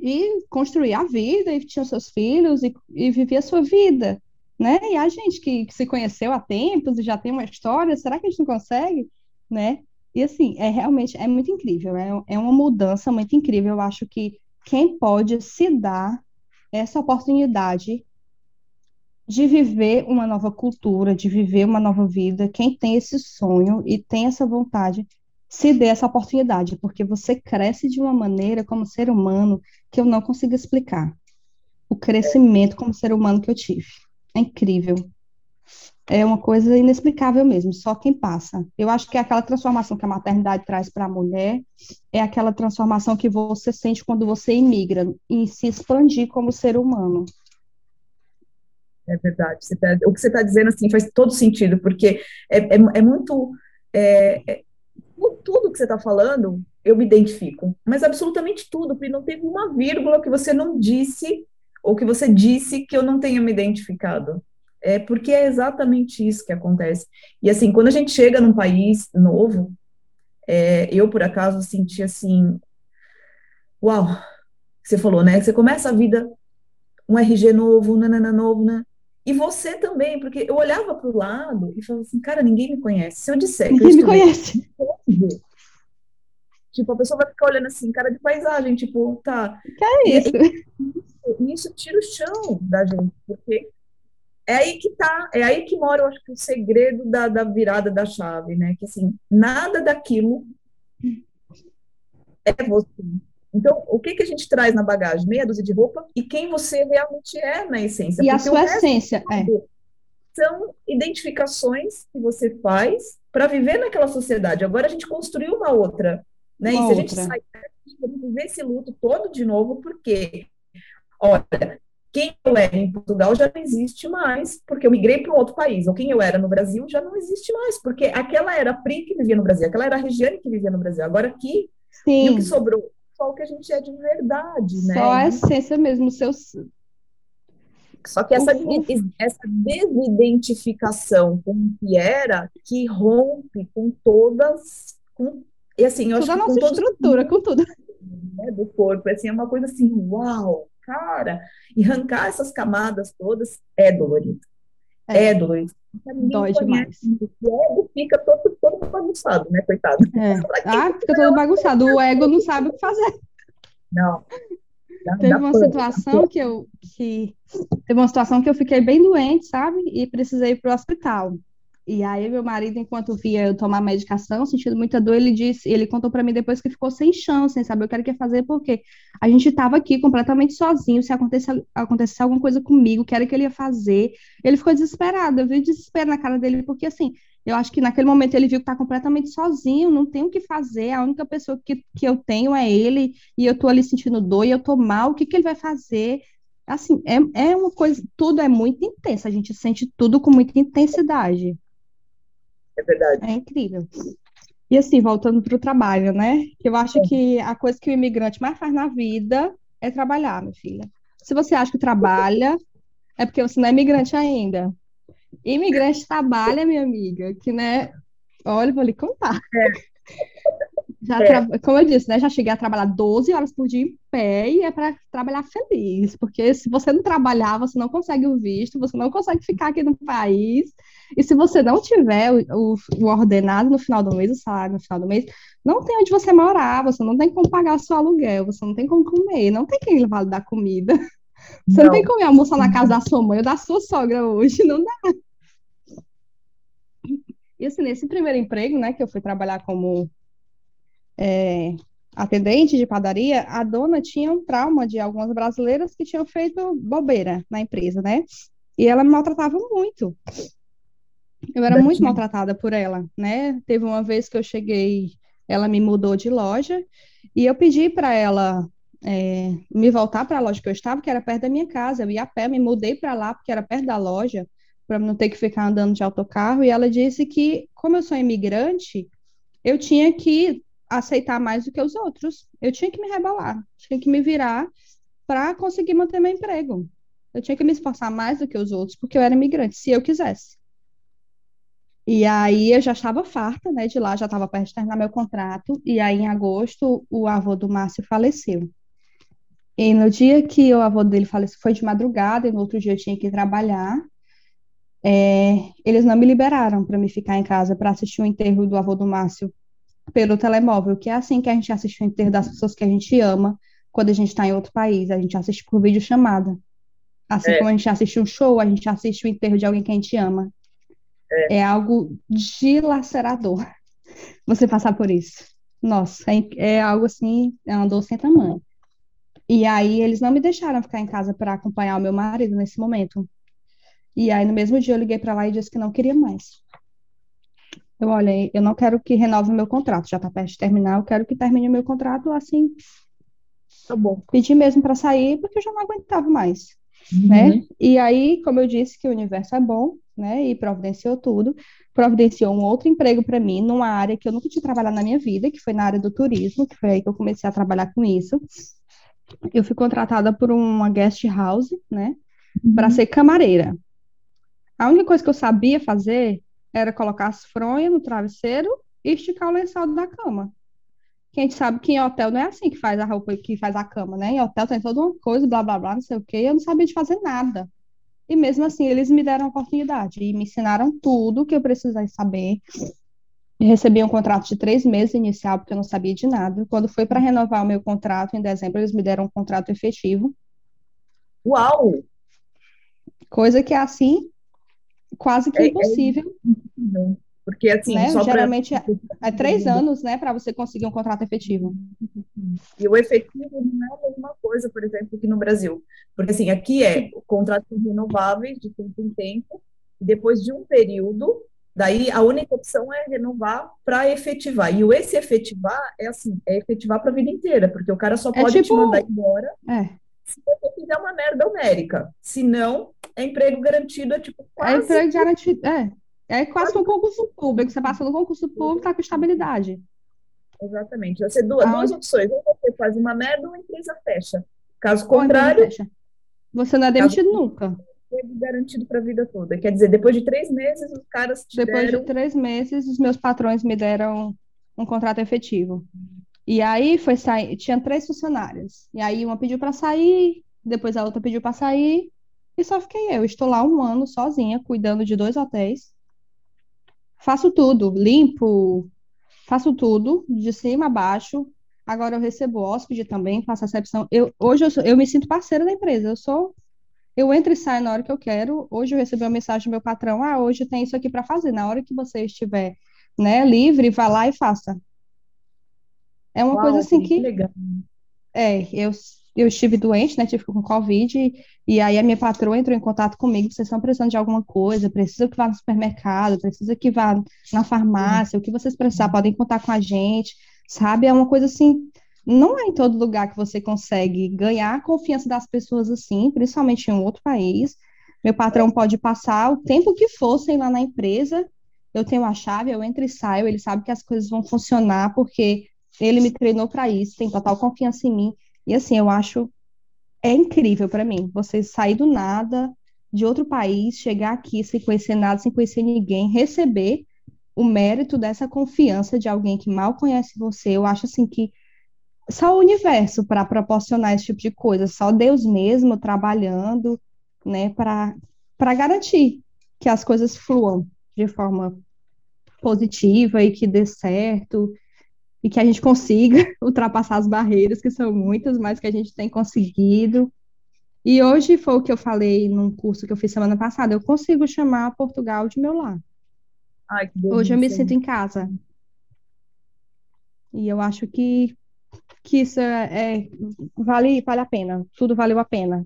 e construir a vida, e tinha seus filhos, e, e vivia a sua vida, né? E a gente que, que, se conheceu há tempos e já tem uma história, será que a gente não consegue, né? E assim, é realmente, é muito incrível, é, é uma mudança muito incrível, eu acho que quem pode se dar essa oportunidade de viver uma nova cultura, de viver uma nova vida, quem tem esse sonho e tem essa vontade, se dê essa oportunidade, porque você cresce de uma maneira como ser humano que eu não consigo explicar. O crescimento como ser humano que eu tive. É incrível. É uma coisa inexplicável mesmo, só quem passa. Eu acho que é aquela transformação que a maternidade traz para a mulher é aquela transformação que você sente quando você imigra e se expandir como ser humano. É verdade. Tá, o que você está dizendo assim faz todo sentido, porque é, é, é muito. É, é tudo que você está falando, eu me identifico, mas absolutamente tudo, porque não teve uma vírgula que você não disse, ou que você disse que eu não tenha me identificado. É porque é exatamente isso que acontece. E assim, quando a gente chega num país novo, é, eu por acaso senti assim, uau, você falou, né? Você começa a vida, um RG novo, nanana novo, né? E você também, porque eu olhava para o lado e falava assim, cara, ninguém me conhece. Se eu disser que ninguém eu me conhece. Tipo, a pessoa vai ficar olhando assim, cara de paisagem, tipo, tá. Que é isso? E, e isso tira o chão da gente, porque é aí que tá, é aí que mora, eu acho que o segredo da, da virada da chave, né? Que assim, nada daquilo é você. Então, o que, que a gente traz na bagagem? Meia dúzia de roupa e quem você realmente é na essência. E a sua essência, é. São identificações que você faz para viver naquela sociedade. Agora a gente construiu uma outra, né? Uma e se outra. a gente sair, gente vai viver esse luto todo de novo, porque, olha, quem eu era em Portugal já não existe mais, porque eu migrei para um outro país. Ou quem eu era no Brasil já não existe mais, porque aquela era a Pri que vivia no Brasil, aquela era a Regiane que vivia no Brasil. Agora aqui, Sim. e o que sobrou só o que a gente é de verdade, né? Só a essência mesmo, seus. Só que essa, essa desidentificação com o que era, que rompe com todas. Com, e assim, eu Toda acho a nossa estrutura, com tudo. Né, do corpo. Assim, é uma coisa assim, uau, cara! E arrancar essas camadas todas é dolorido. É, é dolorido. Dói demais. O ego fica todo, todo bagunçado, né, coitado? É. Ah, fica todo bagunçado. O ego não sabe o que fazer. Não. teve uma situação que eu que teve uma situação que eu fiquei bem doente, sabe? E precisei ir para o hospital. E aí meu marido, enquanto via eu tomar medicação, sentindo muita dor, ele disse, ele contou para mim depois que ficou sem chance, sem saber o que ele quer fazer, porque a gente estava aqui completamente sozinho, se acontecer, acontecer alguma coisa comigo, que era que ele ia fazer. Ele ficou desesperado, eu vi o desespero na cara dele, porque assim, eu acho que naquele momento ele viu que está completamente sozinho, não tem o que fazer, a única pessoa que, que eu tenho é ele, e eu tô ali sentindo dor, e eu tô mal, o que que ele vai fazer? Assim, é, é uma coisa, tudo é muito intenso, a gente sente tudo com muita intensidade. É verdade. É incrível. E assim, voltando para o trabalho, né? Que eu acho é. que a coisa que o imigrante mais faz na vida é trabalhar, minha filha. Se você acha que trabalha, é porque você não é imigrante ainda. Imigrante trabalha, minha amiga, que né? Olha, vou lhe contar. É. Já tra... Como eu disse, né? Já cheguei a trabalhar 12 horas por dia em pé e é para trabalhar feliz. Porque se você não trabalhar, você não consegue o visto, você não consegue ficar aqui no país. E se você não tiver o, o, ordenado no final do mês, o salário no final do mês, não tem onde você morar, você não tem como pagar seu aluguel, você não tem como comer, não tem quem vai dar comida. Você não, não tem como almoçar na casa da sua mãe ou da sua sogra hoje, não dá. E assim, nesse primeiro emprego, né, que eu fui trabalhar como é, atendente de padaria, a dona tinha um trauma de algumas brasileiras que tinham feito bobeira na empresa, né? E ela me maltratava muito. Eu era muito maltratada por ela, né? Teve uma vez que eu cheguei, ela me mudou de loja e eu pedi para ela é, me voltar para a loja que eu estava, que era perto da minha casa. Eu ia a pé, me mudei para lá porque era perto da loja, para não ter que ficar andando de autocarro. E ela disse que, como eu sou imigrante, eu tinha que aceitar mais do que os outros. Eu tinha que me rebolar, tinha que me virar para conseguir manter meu emprego. Eu tinha que me esforçar mais do que os outros, porque eu era imigrante, se eu quisesse. E aí eu já estava farta, né, de lá, já estava perto de terminar meu contrato, e aí em agosto o avô do Márcio faleceu. E no dia que o avô dele faleceu, foi de madrugada, e no outro dia eu tinha que trabalhar, é, eles não me liberaram para me ficar em casa para assistir o enterro do avô do Márcio pelo telemóvel, que é assim que a gente assiste o enterro das pessoas que a gente ama quando a gente está em outro país, a gente assiste por videochamada. Assim é. como a gente assiste um show, a gente assiste o enterro de alguém que a gente ama. É, é algo dilacerador você passar por isso. Nossa, é, é algo assim, é uma dor sem tamanho. E aí eles não me deixaram ficar em casa para acompanhar o meu marido nesse momento. E aí no mesmo dia eu liguei para lá e disse que não queria mais. Eu olhei, eu não quero que renove o meu contrato, já está perto de terminar, eu quero que termine o meu contrato assim. Tá bom. Pedi mesmo para sair porque eu já não aguentava mais, uhum. né? E aí, como eu disse que o universo é bom, né? E providenciou tudo, providenciou um outro emprego para mim numa área que eu nunca tinha trabalhado na minha vida, que foi na área do turismo, que foi aí que eu comecei a trabalhar com isso. Eu fui contratada por uma guest house, né? Uhum. Para ser camareira. A única coisa que eu sabia fazer era colocar as fronhas no travesseiro e esticar o lençol da cama. Que a gente sabe que em hotel não é assim que faz a roupa, que faz a cama, né? Em hotel tem toda uma coisa, blá, blá, blá, não sei o quê. Eu não sabia de fazer nada. E mesmo assim, eles me deram a oportunidade e me ensinaram tudo que eu precisava saber. Eu recebi um contrato de três meses inicial, porque eu não sabia de nada. Quando foi para renovar o meu contrato, em dezembro, eles me deram um contrato efetivo. Uau! Coisa que é assim, quase que é, é impossível. É, porque assim, né? geralmente pra... é, é, três anos, né, para você conseguir um contrato efetivo. E o efetivo não é a mesma coisa, por exemplo, que no Brasil. Porque assim, aqui é contratos renováveis de tempo em tempo, e depois de um período, daí a única opção é renovar para efetivar. E o esse efetivar é assim, é efetivar para a vida inteira, porque o cara só é pode tipo... te mandar embora. É se você fizer uma merda homérica. Se não, é emprego garantido, é tipo é quase... É emprego garantido, é. É quase um concurso público. Você passa no concurso público, tá com estabilidade. Exatamente. Você duas, ah. duas opções. Ou você faz uma merda ou a empresa fecha. Caso contrário... Fecha. Você não é demitido caso... nunca. É garantido para a vida toda. Quer dizer, depois de três meses, os caras Depois deram... de três meses, os meus patrões me deram um contrato efetivo. E aí foi sair, tinha três funcionárias. E aí uma pediu para sair, depois a outra pediu para sair, e só fiquei eu. Estou lá um ano sozinha, cuidando de dois hotéis. Faço tudo, limpo, faço tudo, de cima a baixo. Agora eu recebo hóspede também, faço recepção. Eu, hoje eu, sou, eu me sinto parceira da empresa. Eu sou. Eu entro e saio na hora que eu quero. Hoje eu recebi uma mensagem do meu patrão: ah, hoje tem isso aqui para fazer. Na hora que você estiver né, livre, vá lá e faça. É uma Uau, coisa assim que. Legal. É, eu, eu estive doente, né? Tive com Covid, e aí a minha patroa entrou em contato comigo. Vocês estão precisando de alguma coisa, precisa que vá no supermercado, precisa que vá na farmácia, o que vocês precisar, podem contar com a gente, sabe? É uma coisa assim. Não é em todo lugar que você consegue ganhar a confiança das pessoas assim, principalmente em um outro país. Meu patrão pode passar o tempo que fossem lá na empresa, eu tenho a chave, eu entro e saio, ele sabe que as coisas vão funcionar, porque ele me treinou para isso, tem total confiança em mim. E assim, eu acho é incrível para mim você sair do nada de outro país, chegar aqui sem conhecer nada, sem conhecer ninguém, receber o mérito dessa confiança de alguém que mal conhece você. Eu acho assim que só o universo para proporcionar esse tipo de coisa, só Deus mesmo trabalhando, né, para para garantir que as coisas fluam de forma positiva e que dê certo e que a gente consiga ultrapassar as barreiras, que são muitas, mas que a gente tem conseguido. E hoje foi o que eu falei num curso que eu fiz semana passada, eu consigo chamar Portugal de meu lar. Ai, hoje eu me sinto em casa. E eu acho que, que isso é, é, vale, vale a pena, tudo valeu a pena.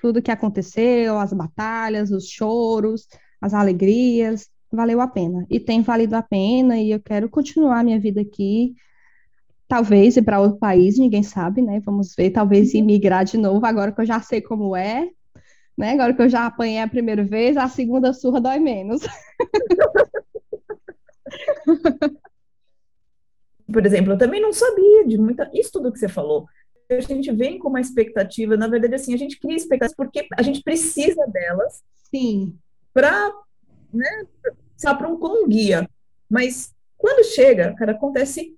Tudo que aconteceu, as batalhas, os choros, as alegrias, valeu a pena. E tem valido a pena, e eu quero continuar minha vida aqui. Talvez ir para outro país, ninguém sabe, né? Vamos ver, talvez imigrar de novo, agora que eu já sei como é, né? Agora que eu já apanhei a primeira vez, a segunda surra dói menos. Por exemplo, eu também não sabia de muita. Isso tudo que você falou. A gente vem com uma expectativa, na verdade, assim, a gente cria expectativas porque a gente precisa delas. Sim. Para, né, para um com um guia. Mas quando chega, cara, acontece.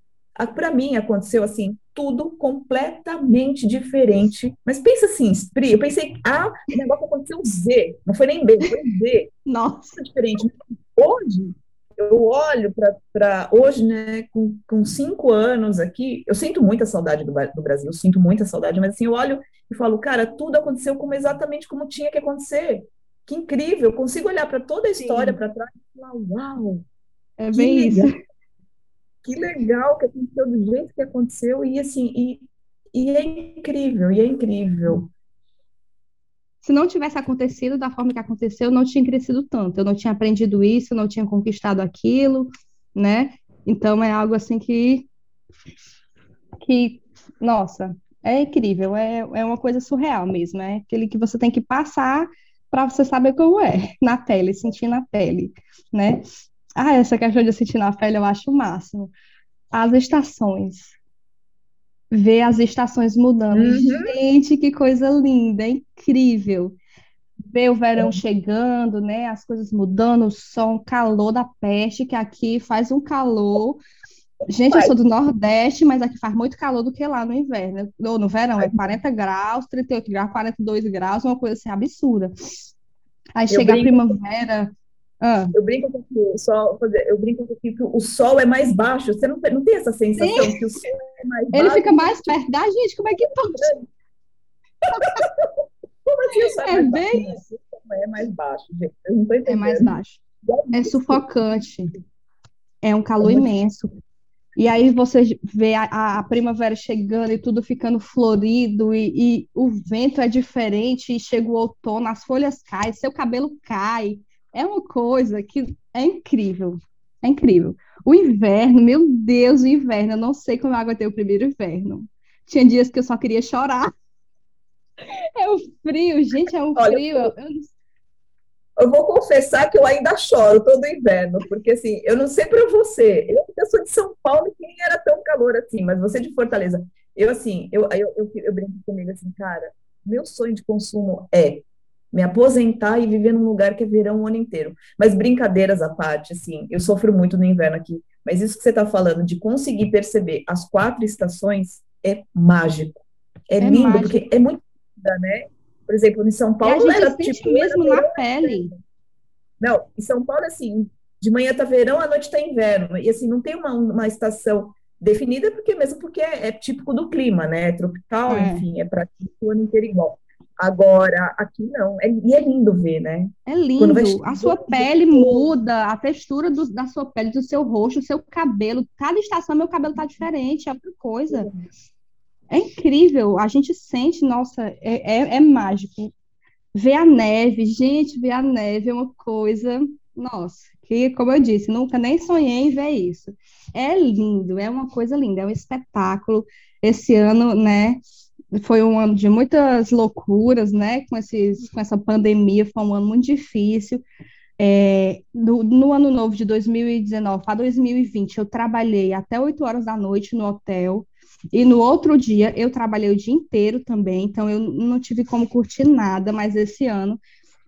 Para mim, aconteceu assim, tudo completamente diferente. Mas pensa assim, Spri, eu pensei, ah, o negócio aconteceu Z, não foi nem B, foi Z. Nossa. Diferente. Hoje, eu olho para hoje, né, com, com cinco anos aqui, eu sinto muita saudade do, do Brasil, sinto muita saudade, mas assim, eu olho e falo, cara, tudo aconteceu como exatamente como tinha que acontecer. Que incrível, eu consigo olhar para toda a história para trás e falar, uau! É bem isso. Que legal que aconteceu do jeito que aconteceu, e assim, e, e é incrível, e é incrível se não tivesse acontecido da forma que aconteceu, eu não tinha crescido tanto, eu não tinha aprendido isso, eu não tinha conquistado aquilo, né? Então é algo assim que, que nossa, é incrível, é, é uma coisa surreal mesmo, é aquele que você tem que passar para você saber como é, na pele, sentir na pele, né? Ah, essa questão de sentir na pele eu acho o máximo. As estações, ver as estações mudando. Uhum. Gente, que coisa linda, é incrível. Ver o verão é. chegando, né? As coisas mudando, o sol, o calor da peste, que aqui faz um calor. Gente, eu sou do Nordeste, mas aqui faz muito calor do que lá no inverno. Ou no verão, é 40 graus, 38 graus, 42 graus, uma coisa assim absurda. Aí eu chega brinco. a primavera, ah. Eu brinco com que o sol, eu brinco com que o sol é mais baixo. Você não, não tem essa sensação Sim. que o sol é mais baixo? Ele fica mais perto da gente. Como é que pode? Como assim o sol é, é mais bem... baixo? É mais baixo, gente. Eu não tô entendendo. É mais baixo. É sufocante. É um calor é imenso. E aí você vê a, a, primavera chegando e tudo ficando florido, e, e, o vento é diferente, e chega o outono, as folhas caem, seu cabelo cai, é uma coisa que é incrível. É incrível. O inverno, meu Deus, o inverno, eu não sei como eu aguentei o primeiro inverno. Tinha dias que eu só queria chorar. É o frio, gente, é o Olha, frio. Eu, eu, vou confessar que eu ainda choro todo inverno, porque assim, eu não sei para você, eu, eu, sou de São Paulo e nem era tão calor assim, mas você de Fortaleza. Eu assim, eu, eu, eu, eu brinco comigo assim, cara, meu sonho de consumo é me aposentar e viver num lugar que é verão o ano inteiro. Mas brincadeiras à parte, assim, eu sofro muito no inverno aqui, mas isso que você está falando de conseguir perceber as quatro estações é mágico. É, é lindo, mágico. porque é muito linda, né? Por exemplo, em São Paulo era tipo, mesmo na pele. Não, em São Paulo, assim, de manhã tá verão, à noite tá inverno. E assim, não tem uma, uma estação definida, porque mesmo porque é, é típico do clima, né? É tropical, é. enfim, é para o ano inteiro igual. Agora, aqui não. É, e é lindo ver, né? É lindo. A sua pele muda, a textura do, da sua pele, do seu rosto, o seu cabelo. Cada estação, meu cabelo tá diferente, é outra coisa. É incrível. A gente sente, nossa, é, é, é mágico. Ver a neve, gente, ver a neve é uma coisa, nossa, que, como eu disse, nunca nem sonhei em ver isso. É lindo, é uma coisa linda, é um espetáculo. Esse ano, né? Foi um ano de muitas loucuras, né? Com, esses, com essa pandemia, foi um ano muito difícil. É, no, no, ano novo de 2019 para 2020, eu trabalhei até 8 horas da noite no hotel. E no outro dia eu trabalhei o dia inteiro também, então eu não tive como curtir nada, mas esse ano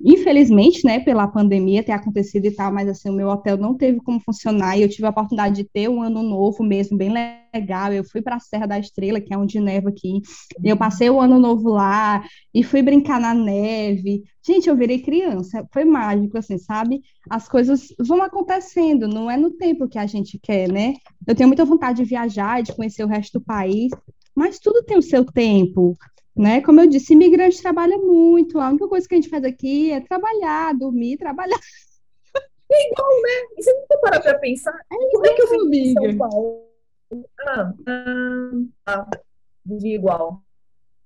Infelizmente, né, pela pandemia ter acontecido e tal, mas assim, o meu hotel não teve como funcionar e eu tive a oportunidade de ter um ano novo mesmo, bem legal. Eu fui para a Serra da Estrela, que é onde neva aqui. Eu passei o ano novo lá e fui brincar na neve. Gente, eu virei criança, foi mágico, assim, sabe? As coisas vão acontecendo, não é no tempo que a gente quer, né? Eu tenho muita vontade de viajar, de conhecer o resto do país, mas tudo tem o seu tempo né? Como eu disse, imigrante trabalha muito. A única coisa que a gente faz aqui é trabalhar, dormir, trabalhar. É igual, né? E você nunca parou pra pensar? É como é que eu vou em São Paulo? Ah, ah, ah vivia igual.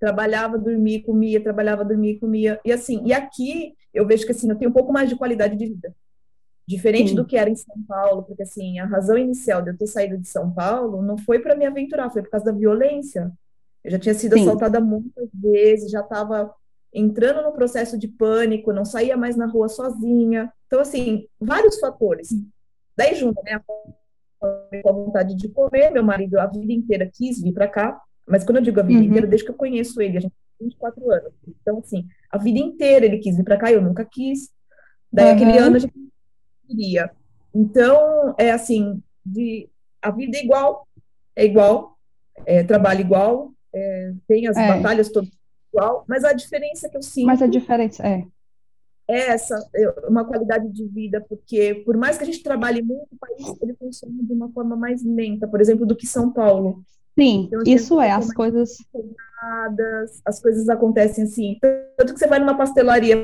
Trabalhava, dormia, comia, trabalhava, dormia, comia. E assim, e aqui eu vejo que assim, eu tenho um pouco mais de qualidade de vida. Diferente Sim. do que era em São Paulo, porque assim, a razão inicial de eu ter saído de São Paulo não foi para me aventurar, foi por causa da violência. Eu já tinha sido Sim. assaltada muitas vezes, já estava entrando no processo de pânico, não saía mais na rua sozinha. Então, assim, vários fatores. Daí junto, né? Com a vontade de comer, meu marido a vida inteira quis vir para cá, mas quando eu digo a vida uhum. inteira, desde que eu conheço ele, a gente tem 24 anos. Então, assim, a vida inteira ele quis vir para cá, eu nunca quis. Daí uhum. aquele ano a gente queria. Então, é assim, de, a vida é igual, é igual, é, trabalho igual, é, tem as é. batalhas todas igual, mas a diferença que eu sinto. Mas a diferença é. É essa, é uma qualidade de vida, porque por mais que a gente trabalhe muito, o país ele funciona de uma forma mais lenta, por exemplo, do que São Paulo. Sim, então, assim, isso é, as coisas. As coisas acontecem assim. Tanto que você vai numa pastelaria,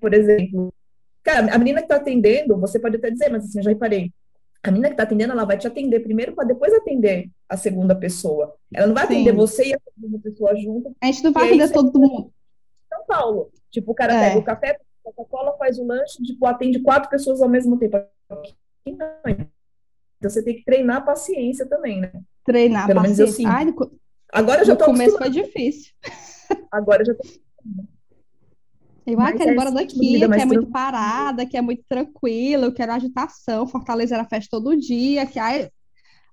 por exemplo. Cara, a menina que está atendendo, você pode até dizer, mas assim, eu já reparei a menina que está atendendo, ela vai te atender primeiro para depois atender a segunda pessoa. Ela não vai atender você e a segunda pessoa junto. A gente não vai atender todo mundo. São Paulo. Tipo, o cara é. pega o café, Coca-Cola, faz o lanche, tipo, atende quatro pessoas ao mesmo tempo. Então você tem que treinar a paciência também, né? Treinar Pelo a paciência. Menos eu, sim. Ai, Agora eu já tô no começo foi difícil. Agora eu já tô Eu ah, quero ir embora daqui, que é muito parada, que é muito tranquila, eu quero agitação, Fortaleza era festa todo dia, que aí,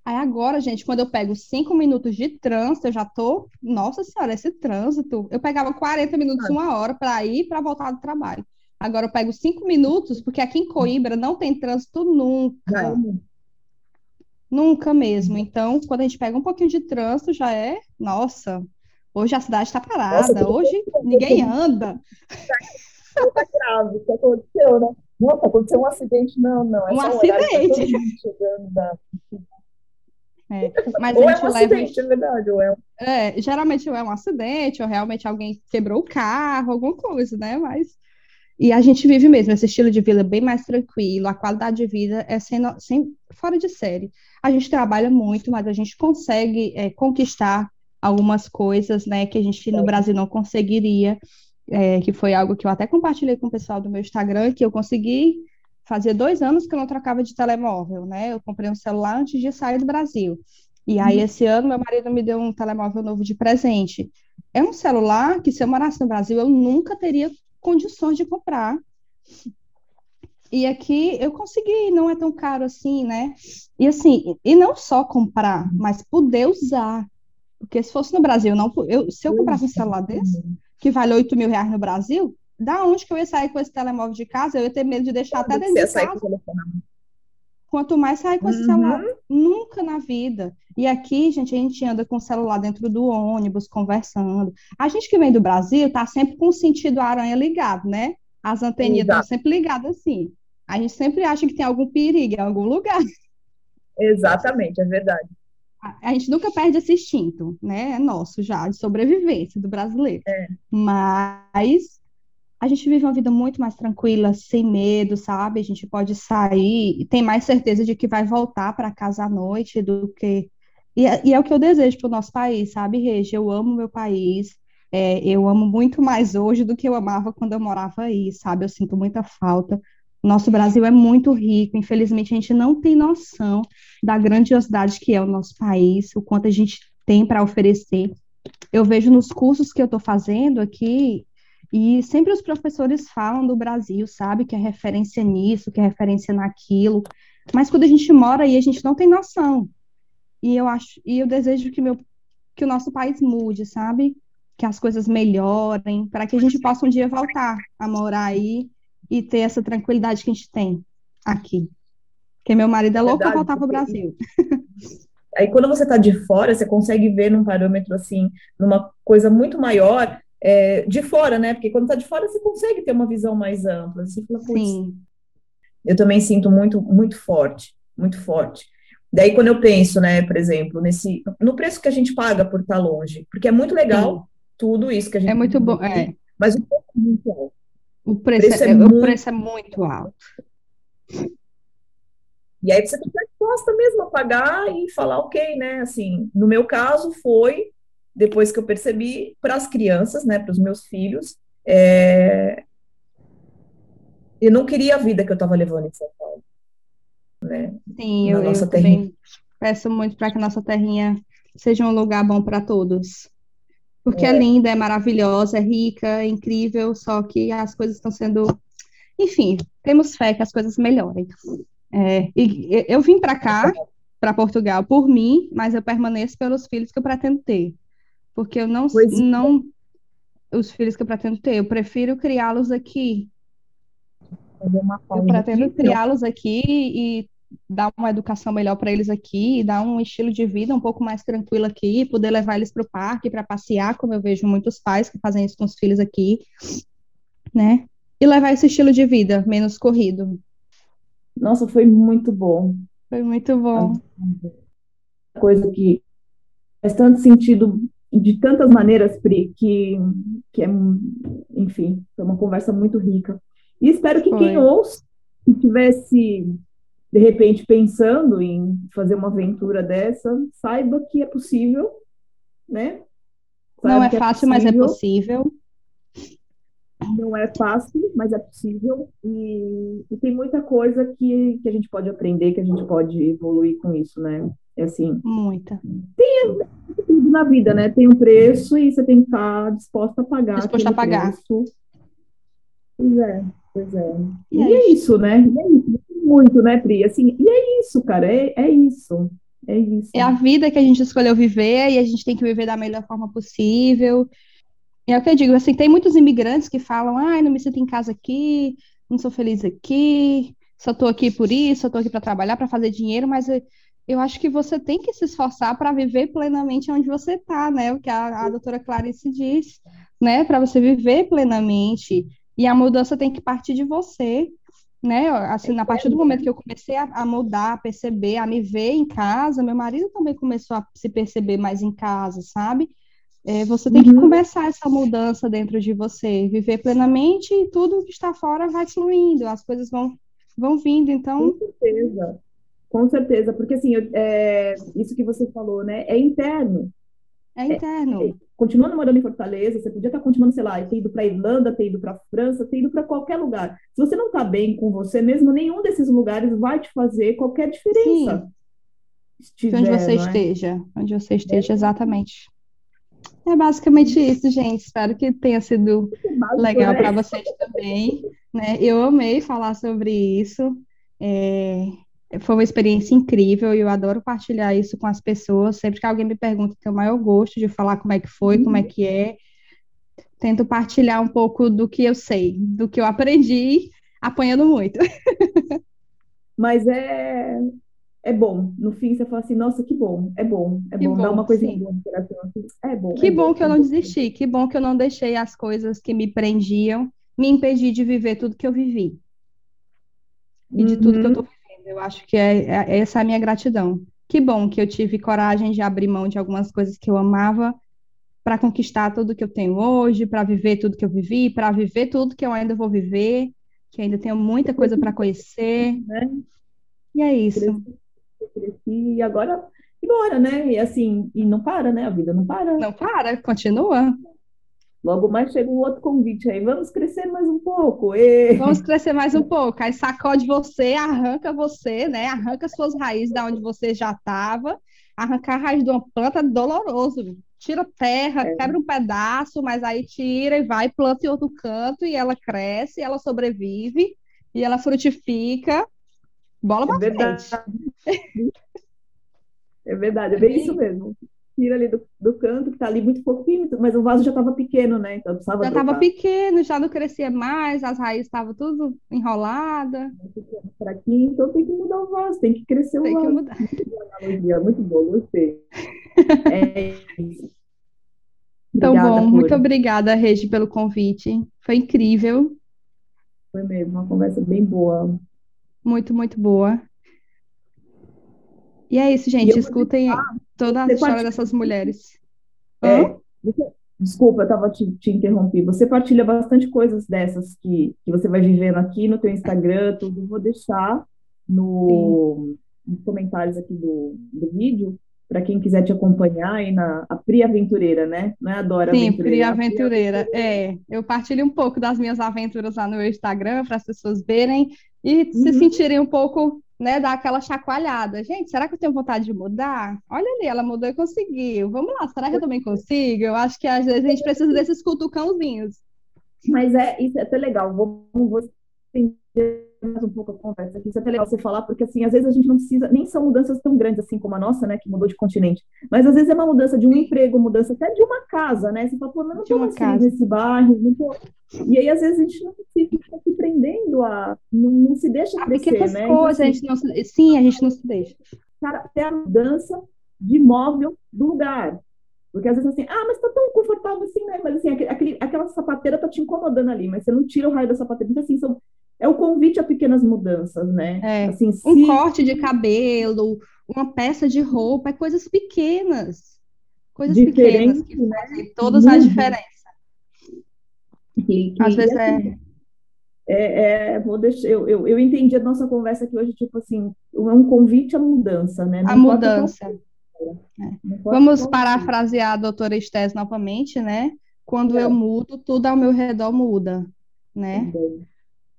aí agora, gente, quando eu pego cinco minutos de trânsito, eu já tô, nossa senhora, esse trânsito, eu pegava 40 minutos, ah. uma hora para ir para voltar do trabalho. Agora eu pego cinco minutos, porque aqui em Coimbra não tem trânsito nunca. Nunca mesmo. Então, quando a gente pega um pouquinho de trânsito, já é, nossa, Hoje a cidade está parada, Nossa, hoje ninguém anda. Está grave, o que aconteceu, né? Nossa, aconteceu um acidente. Não, não. É um acidente. Da... É, mas ou a é gente é um leva... acidente, é verdade. Ou é... É, geralmente ou é um acidente, ou realmente alguém quebrou o carro, alguma coisa, né? Mas. E a gente vive mesmo esse estilo de vida bem mais tranquilo, a qualidade de vida é sem, sem fora de série. A gente trabalha muito, mas a gente consegue é, conquistar algumas coisas, né, que a gente no Brasil não conseguiria, é, que foi algo que eu até compartilhei com o pessoal do meu Instagram, que eu consegui fazer dois anos que eu não trocava de telemóvel, né? Eu comprei um celular antes de sair do Brasil. E aí, hum. esse ano, meu marido me deu um telemóvel novo de presente. É um celular que, se eu morasse no Brasil, eu nunca teria condições de comprar. E aqui eu consegui, não é tão caro assim, né? E assim, e não só comprar, mas poder usar, porque se fosse no Brasil, não, eu, se eu comprasse um celular desse, que vale 8 mil reais no Brasil, da onde que eu ia sair com esse telemóvel de casa? Eu ia ter medo de deixar até dentro de casa. Quanto mais sair com uhum. esse celular, nunca na vida. E aqui, gente, a gente anda com o celular dentro do ônibus, conversando. A gente que vem do Brasil tá sempre com o sentido aranha ligado, né? As anteninhas estão sempre ligadas assim. A gente sempre acha que tem algum perigo em algum lugar. Exatamente, é verdade a gente nunca perde esse instinto, né? É nosso já, de sobrevivência do brasileiro. É. Mas a gente vive uma vida muito mais tranquila, sem medo, sabe? A gente pode sair e tem mais certeza de que vai voltar para casa à noite do que. E é, e é o que eu desejo para o nosso país, sabe, Regi? Eu amo meu país. É, eu amo muito mais hoje do que eu amava quando eu morava aí, sabe? Eu sinto muita falta. Nosso Brasil é muito rico, infelizmente a gente não tem noção da grandiosidade que é o nosso país, o quanto a gente tem para oferecer. Eu vejo nos cursos que eu estou fazendo aqui, e sempre os professores falam do Brasil, sabe? Que é referência nisso, que é referência naquilo. Mas quando a gente mora aí, a gente não tem noção. E eu acho, e eu desejo que, meu, que o nosso país mude, sabe? Que as coisas melhorem, para que a gente possa um dia voltar a morar aí e ter essa tranquilidade que a gente tem aqui. Porque meu marido é louco para voltar para o Brasil. Aí quando você está de fora, você consegue ver num parâmetro assim, numa coisa muito maior é, de fora, né? Porque quando está de fora, você consegue ter uma visão mais ampla. Você fala, Sim. Eu também sinto muito, muito forte, muito forte. Daí quando eu penso, né, por exemplo, nesse no preço que a gente paga por estar longe, porque é muito legal Sim. tudo isso que a gente É muito bom, é. Mas o preço é muito alto. O preço, preço é, é, é muito... o preço é muito alto. E aí você tem que estar disposta mesmo a pagar e falar, ok, né? Assim, no meu caso foi, depois que eu percebi, para as crianças, né, para os meus filhos, é... eu não queria a vida que eu estava levando em São Paulo. Né? Sim, Na eu, nossa eu terrinha. peço muito para que a nossa terrinha seja um lugar bom para todos. Porque é. é linda, é maravilhosa, é rica, é incrível, só que as coisas estão sendo. Enfim, temos fé que as coisas melhorem. É, e eu vim para cá, para Portugal, por mim, mas eu permaneço pelos filhos que eu pretendo ter. Porque eu não. Pois é. não os filhos que eu pretendo ter, eu prefiro criá-los aqui. Eu pretendo criá-los aqui e dar uma educação melhor para eles aqui, dar um estilo de vida um pouco mais tranquilo aqui, poder levar eles para o parque para passear, como eu vejo muitos pais que fazem isso com os filhos aqui, né? E levar esse estilo de vida menos corrido. Nossa, foi muito bom. Foi muito bom. Coisa que faz tanto sentido de tantas maneiras, Pri, que, que é, enfim, foi uma conversa muito rica. E espero que foi. quem ouça, se tivesse de repente pensando em fazer uma aventura dessa, saiba que é possível, né? Saiba não é, é fácil, mas é possível. Não é fácil, mas é possível. E, e, tem muita coisa que, que a gente pode aprender, que a gente pode evoluir com isso, né? É assim. Muita. Tem tudo na vida, né? Tem um preço e você tem que estar disposta a pagar. Disposta a pagar. Preço. Pois é, pois é. E, e é, é isso, né? E é isso muito, né, Pri? Assim, e é isso, cara, é, é isso. É isso. É a vida que a gente escolheu viver e a gente tem que viver da melhor forma possível. É o que eu digo, assim, tem muitos imigrantes que falam, ai, não me sinto em casa aqui, não sou feliz aqui, só estou aqui por isso, só estou aqui para trabalhar, para fazer dinheiro, mas eu, eu, acho que você tem que se esforçar para viver plenamente onde você está, né? O que a, a doutora Clarice diz, né? Para você viver plenamente. E a mudança tem que partir de você né? Assim, a partir do momento que eu comecei a, a, mudar, a perceber, a me ver em casa, meu marido também começou a se perceber mais em casa, sabe? É, você tem que uhum. começar essa mudança dentro de você, viver plenamente e tudo que está fora vai fluindo, as coisas vão, vão vindo, então... Com certeza, com certeza, porque assim, eu, é, isso que você falou, né, é interno. É interno. É, continuando morando em Fortaleza, você podia estar continuando, sei lá, ter ido para a Irlanda, ter ido para a França, ter ido para qualquer lugar. Se você não está bem com você mesmo, nenhum desses lugares vai te fazer qualquer diferença. Estiver, onde você é? esteja, onde você esteja, é. exatamente. É basicamente isso, gente. Espero que tenha sido legal para né? vocês também. Né? Eu amei falar sobre isso. É, foi uma experiência incrível e eu adoro partilhar isso com as pessoas. Sempre que alguém me pergunta, tenho o maior gosto de falar como é que foi, uhum. como é que é. Tento partilhar um pouco do que eu sei, do que eu aprendi, apanhando muito. Mas é, é bom. No fim, você fala assim, nossa, que bom, é bom, é bom, bom dar uma coisinha boa É bom. Que é bom, bom que eu não desisti, que bom que eu não deixei as coisas que me prendiam me impedir de viver tudo que eu vivi. E de tudo que eu tô uhum. Eu acho que é, é, essa é a minha gratidão. Que bom que eu tive coragem de abrir mão de algumas coisas que eu amava para conquistar tudo que eu tenho hoje, para viver tudo que eu vivi, para viver tudo que eu ainda vou viver, que ainda tenho muita coisa para conhecer. Né? E é isso. Cresci, cresci, e agora, agora, né? E assim, e não para, né? A vida não para. Não para, continua. Logo mais chega um outro convite aí. Vamos crescer mais um pouco. E... Vamos crescer mais um pouco. Aí sacode você, arranca você, né? Arranca suas raízes da onde você já estava. Arrancar a raiz de uma planta é doloroso. Tira terra, é. quebra um pedaço, mas aí tira e vai, planta em outro canto e ela cresce, ela sobrevive e ela frutifica. Bola é verdade. É verdade, é bem isso mesmo tira ali do, do canto, que tá ali muito fofinho, mas o vaso já estava pequeno, né? Então precisava Já estava pequeno, já não crescia mais, as raízes estavam tudo enrolada. Fraquinho, então tem que mudar o vaso, tem que crescer o tem vaso. Que mudar. Muito boa analogia, muito boa, gostei. é isso. Então, bom, por... muito obrigada, Regi, pelo convite. Foi incrível. Foi mesmo, uma conversa bem boa. Muito, muito boa. E é isso, gente. Escutem toda a história partilha... dessas mulheres. É, você... Desculpa, eu estava te, te interrompi. Você partilha bastante coisas dessas que, que você vai vivendo aqui no teu Instagram, tudo. Vou deixar no, nos comentários aqui do, do vídeo, para quem quiser te acompanhar aí na a Pri Aventureira, né? Não é a Dora Sim, Aventureira. Pri Aventureira. É, eu partilho um pouco das minhas aventuras lá no meu Instagram para as pessoas verem e uhum. se sentirem um pouco né, dar aquela chacoalhada. Gente, será que eu tenho vontade de mudar? Olha ali, ela mudou e conseguiu. Vamos lá, será que eu também consigo? Eu acho que às vezes a gente precisa desses cutucãozinhos. Mas é, isso é até legal. Vou, vou estender mais um pouco a conversa aqui. Isso é até legal você falar, porque assim, às vezes a gente não precisa, nem são mudanças tão grandes assim como a nossa, né, que mudou de continente. Mas às vezes é uma mudança de um emprego, mudança até de uma casa, né? Você fala, pô, mas não estou casa nesse bairro, não tô... E aí, às vezes, a gente não fica se prendendo a. Não, não se deixa a crescer, pequenas né? coisas, então, a gente não. Sim, a gente não se deixa. Cara, até a mudança de móvel do lugar. Porque às vezes assim, ah, mas tá tão confortável assim, né? Mas assim, aquele, aquela sapateira tá te incomodando ali, mas você não tira o raio da sapateira. Então, assim, são, é o convite a pequenas mudanças, né? É, assim, se... Um corte de cabelo, uma peça de roupa, é coisas pequenas. Coisas Diferente, pequenas que né? fazem todas a diferença. Que, que, Às vezes assim, é... é, é... vou deixar, eu, eu, eu entendi a nossa conversa aqui hoje, tipo assim, é um convite à mudança, né? Não a mudança. É. Vamos parafrasear a doutora Estés novamente, né? Quando é. eu mudo, tudo ao meu redor muda, né?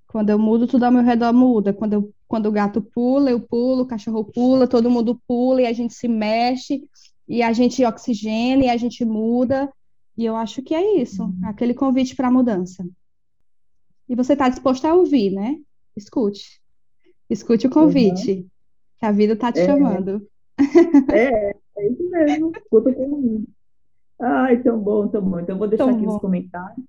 Quando eu mudo, tudo ao meu redor muda. Quando, eu, quando o gato pula, eu pulo, o cachorro pula, todo mundo pula e a gente se mexe e a gente oxigena e a gente muda. E eu acho que é isso, uhum. aquele convite para a mudança. E você está disposto a ouvir, né? Escute. Escute o convite, uhum. que a vida está te é. chamando. É, é isso mesmo. Escuta o convite. Ai, tão bom, tão bom. Então, vou deixar tão aqui bom. os comentários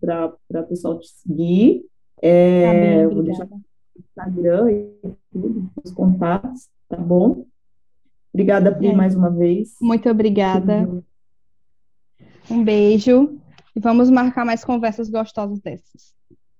para o pessoal te seguir. É, tá vou deixar o Instagram e tudo, os contatos, tá bom? Obrigada, Pri, é. mais uma vez. Muito obrigada. Um beijo e vamos marcar mais conversas gostosas dessas.